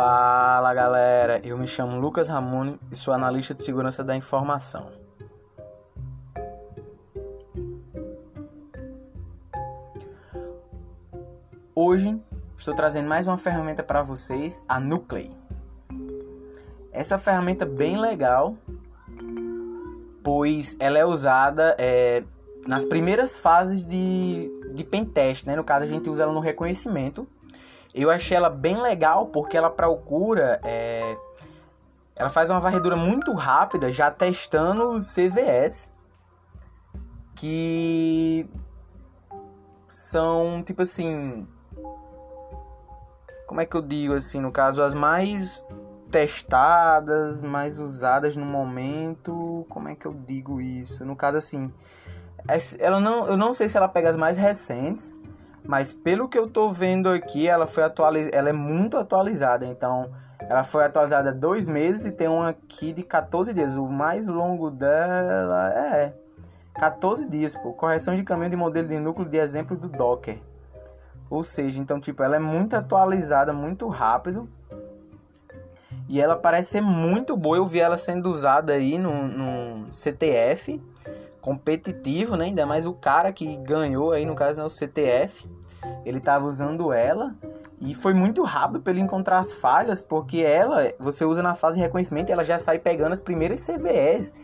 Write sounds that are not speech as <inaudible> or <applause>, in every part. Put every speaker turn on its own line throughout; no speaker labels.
Fala galera, eu me chamo Lucas Ramone e sou analista de segurança da informação. Hoje estou trazendo mais uma ferramenta para vocês, a Nuclei. Essa ferramenta é bem legal, pois ela é usada é, nas primeiras fases de, de pentest, né? No caso a gente usa ela no reconhecimento eu achei ela bem legal porque ela procura. É... Ela faz uma varredura muito rápida, já testando os CVS. Que são tipo assim. Como é que eu digo assim? No caso, as mais testadas, mais usadas no momento. Como é que eu digo isso? No caso, assim. Ela não, eu não sei se ela pega as mais recentes mas pelo que eu tô vendo aqui, ela foi atualiz... ela é muito atualizada, então ela foi atualizada dois meses e tem uma aqui de 14 dias. O mais longo dela é 14 dias, pô. Correção de caminho de modelo de núcleo de exemplo do Docker. Ou seja, então, tipo, ela é muito atualizada, muito rápido. E ela parece ser muito boa. Eu vi ela sendo usada aí no, no CTF competitivo, né? Ainda mais o cara que ganhou aí, no caso, né, o CTF. Ele estava usando ela e foi muito rápido para ele encontrar as falhas, porque ela, você usa na fase de reconhecimento, ela já sai pegando as primeiras CVEs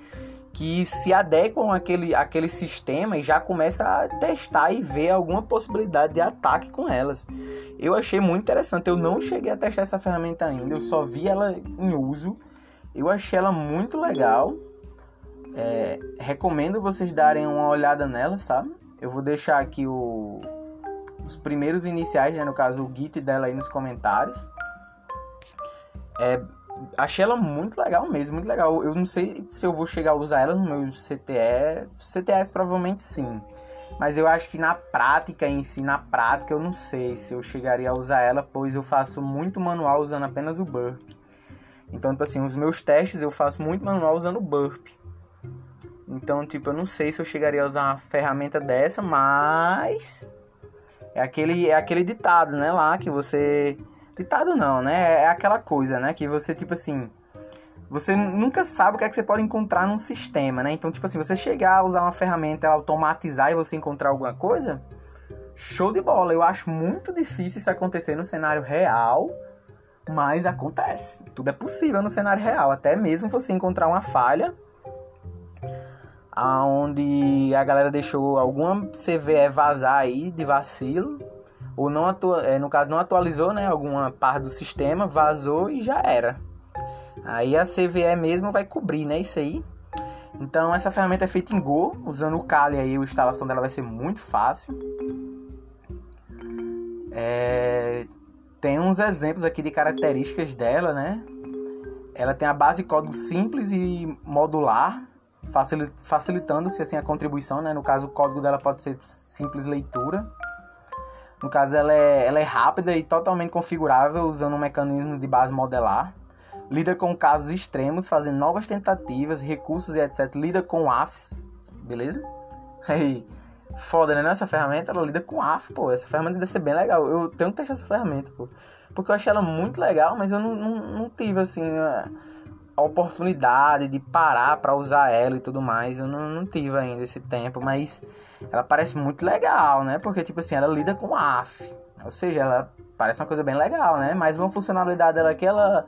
que se adequam àquele, àquele sistema e já começa a testar e ver alguma possibilidade de ataque com elas. Eu achei muito interessante. Eu não cheguei a testar essa ferramenta ainda, eu só vi ela em uso. Eu achei ela muito legal. É, recomendo vocês darem uma olhada nela, sabe? Eu vou deixar aqui o, os primeiros iniciais, né? no caso o Git dela aí nos comentários. É, achei ela muito legal mesmo, muito legal. Eu não sei se eu vou chegar a usar ela no meu CTE. CTS provavelmente sim. Mas eu acho que na prática em si, na prática, eu não sei se eu chegaria a usar ela, pois eu faço muito manual usando apenas o Burp. Então, tipo assim, os meus testes eu faço muito manual usando o Burp. Então, tipo, eu não sei se eu chegaria a usar uma ferramenta dessa, mas é aquele é aquele ditado, né, lá que você ditado não, né? É aquela coisa, né, que você tipo assim, você nunca sabe o que é que você pode encontrar num sistema, né? Então, tipo assim, você chegar a usar uma ferramenta automatizar e você encontrar alguma coisa, show de bola. Eu acho muito difícil isso acontecer no cenário real, mas acontece. Tudo é possível no cenário real, até mesmo você encontrar uma falha aonde a galera deixou alguma CVE vazar aí de vacilo, ou não atua, é, no caso não atualizou, né, alguma parte do sistema, vazou e já era. Aí a CVE mesmo vai cobrir, né, isso aí. Então essa ferramenta é feita em Go, usando o Kali aí, a instalação dela vai ser muito fácil. É, tem uns exemplos aqui de características dela, né? Ela tem a base código simples e modular, facilitando-se assim a contribuição, né? No caso, o código dela pode ser simples leitura. No caso, ela é, ela é rápida e totalmente configurável usando um mecanismo de base modelar. Lida com casos extremos, fazendo novas tentativas, recursos e etc. Lida com AFs, beleza? <laughs> Aí, foda, né? Nessa ferramenta ela lida com AF, pô. Essa ferramenta deve ser bem legal. Eu tenho que testar essa ferramenta, pô. Porque eu achei ela muito legal, mas eu não, não, não tive assim. A oportunidade de parar para usar ela e tudo mais. Eu não, não tive ainda esse tempo, mas ela parece muito legal, né? Porque, tipo assim, ela lida com AF. Ou seja, ela parece uma coisa bem legal, né? Mas uma funcionalidade dela que ela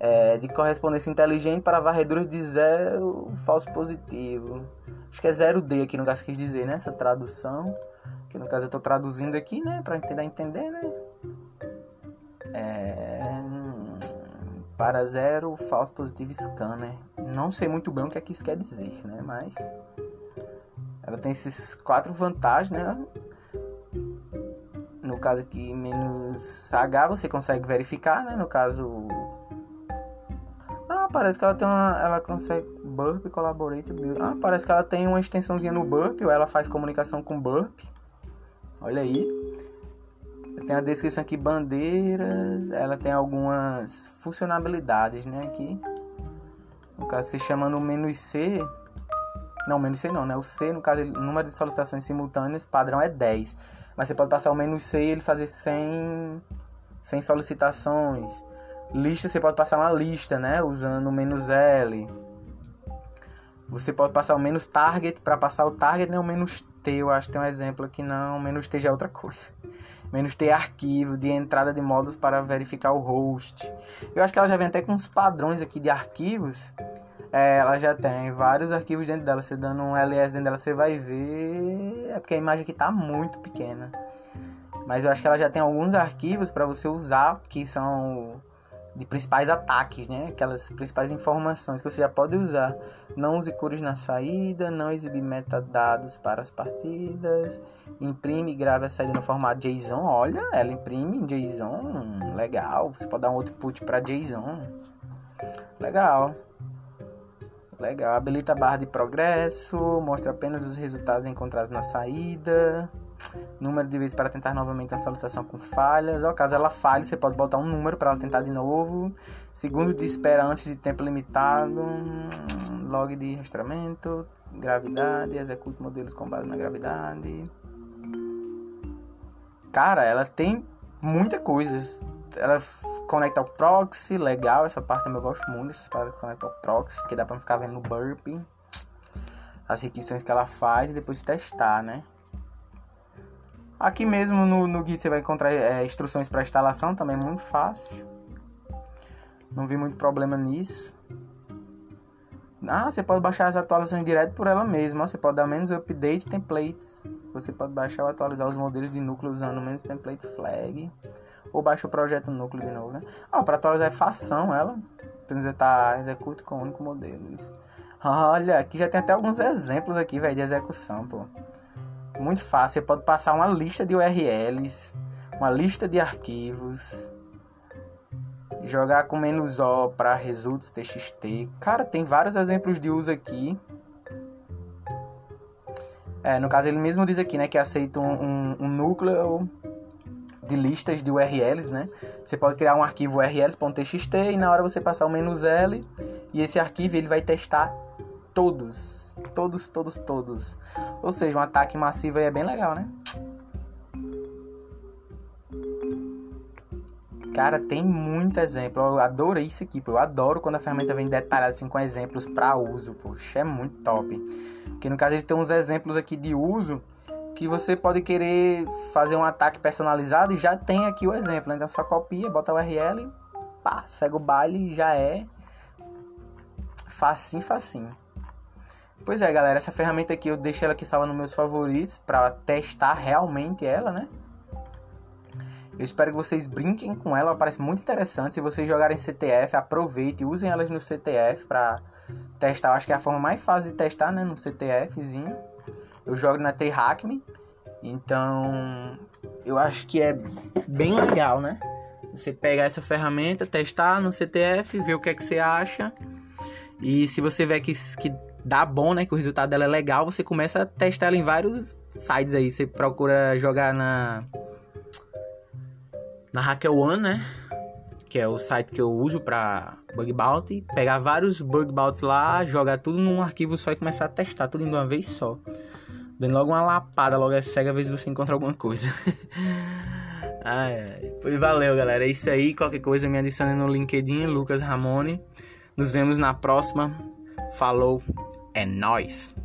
é de correspondência inteligente para varreduras de zero falso positivo. Acho que é 0D aqui no caso quis dizer, né? Essa tradução. Que no caso eu tô traduzindo aqui, né? Pra tentar entender, né? Para zero falso positivo scanner. Não sei muito bem o que é que isso quer dizer, né? Mas ela tem esses quatro vantagens, né? No caso aqui, menos H você consegue verificar, né? No caso. Ah, parece que ela tem uma. Ela consegue. Burp Collaborate. Ah, parece que ela tem uma extensãozinha no Burp, ou ela faz comunicação com Burp. Olha aí. Tem a descrição aqui, bandeiras, ela tem algumas funcionalidades, né, aqui. No caso, se chama no C, não, menu C não, né, o C, no caso, o número de solicitações simultâneas, padrão é 10. Mas você pode passar o menu C e ele fazer 100, 100 solicitações. Lista, você pode passar uma lista, né? Usando o menos L. Você pode passar o menos target para passar o target, né? O menos T, eu acho que tem um exemplo aqui, não. O menos T já é outra coisa. Menos T é arquivo de entrada de módulos para verificar o host. Eu acho que ela já vem até com uns padrões aqui de arquivos. É, ela já tem vários arquivos dentro dela. Você dando um ls dentro dela, você vai ver. É porque a imagem aqui tá muito pequena. Mas eu acho que ela já tem alguns arquivos para você usar que são de principais ataques, né? Aquelas principais informações que você já pode usar. Não use cores na saída, não exibir metadados para as partidas, imprime e grave a saída no formato JSON. Olha, ela imprime em JSON, legal. Você pode dar um output para JSON, legal. Legal, habilita a barra de progresso, mostra apenas os resultados encontrados na saída número de vezes para tentar novamente uma solicitação com falhas. Ao caso ela falhe, você pode botar um número para ela tentar de novo. Segundo de espera antes de tempo limitado. Log de rastreamento. Gravidade. Execute modelos com base na gravidade. Cara, ela tem muita coisa. Ela conecta ao proxy, legal. Essa parte eu gosto muito. Essa parte conecta ao proxy, porque dá pra ficar vendo no burp. As requisições que ela faz e depois testar, né? Aqui mesmo no, no guia você vai encontrar é, instruções para instalação, também é muito fácil. Não vi muito problema nisso. Ah, você pode baixar as atualizações direto por ela mesma. Você pode dar menos update templates. Você pode baixar ou atualizar os modelos de núcleo usando menos template flag. Ou baixa o projeto núcleo de novo, né? Ah, para atualizar é fação ela. Tá execute com o único modelo. Isso. Olha, aqui já tem até alguns exemplos aqui, velho, de execução, pô. Muito fácil. Você pode passar uma lista de URLs, uma lista de arquivos, jogar com menos O para results txt. Cara, tem vários exemplos de uso aqui. É, no caso ele mesmo diz aqui, né, que aceita um, um, um núcleo de listas de URLs, né? Você pode criar um arquivo urls.txt e na hora você passar o menos L e esse arquivo ele vai testar todos, todos, todos, todos. Ou seja, um ataque massivo aí é bem legal, né? Cara, tem muito exemplo. Eu adoro isso aqui, pô. Eu adoro quando a ferramenta vem detalhada assim com exemplos para uso, poxa, é muito top. Porque no caso ele tem uns exemplos aqui de uso que você pode querer fazer um ataque personalizado e já tem aqui o exemplo. Né? Então só copia, bota o URL, pá, segue o baile já é facinho, facinho. Pois é, galera, essa ferramenta aqui eu deixei ela aqui salva nos meus favoritos para testar realmente ela, né? Eu espero que vocês brinquem com ela, ela parece muito interessante. Se vocês jogarem CTF, aproveite, usem elas no CTF para testar. Eu acho que é a forma mais fácil de testar, né, no CTFzinho. Eu jogo na Trihackme, então eu acho que é bem legal, né? Você pegar essa ferramenta, testar no CTF, ver o que é que você acha. E se você ver que, que dá bom, né? Que o resultado dela é legal, você começa a testar ela em vários sites aí. Você procura jogar na. Na HackerOne, né? Que é o site que eu uso pra bug bounty. Pegar vários bug bounties lá, jogar tudo num arquivo só e começar a testar tudo de uma vez só. Dando logo uma lapada, logo é cega, a vez você encontra alguma coisa. <laughs> ai, ai. Pois valeu, galera. É isso aí. Qualquer coisa me adicione no LinkedIn, Lucas Ramone. Nos vemos na próxima. Falou, é nós.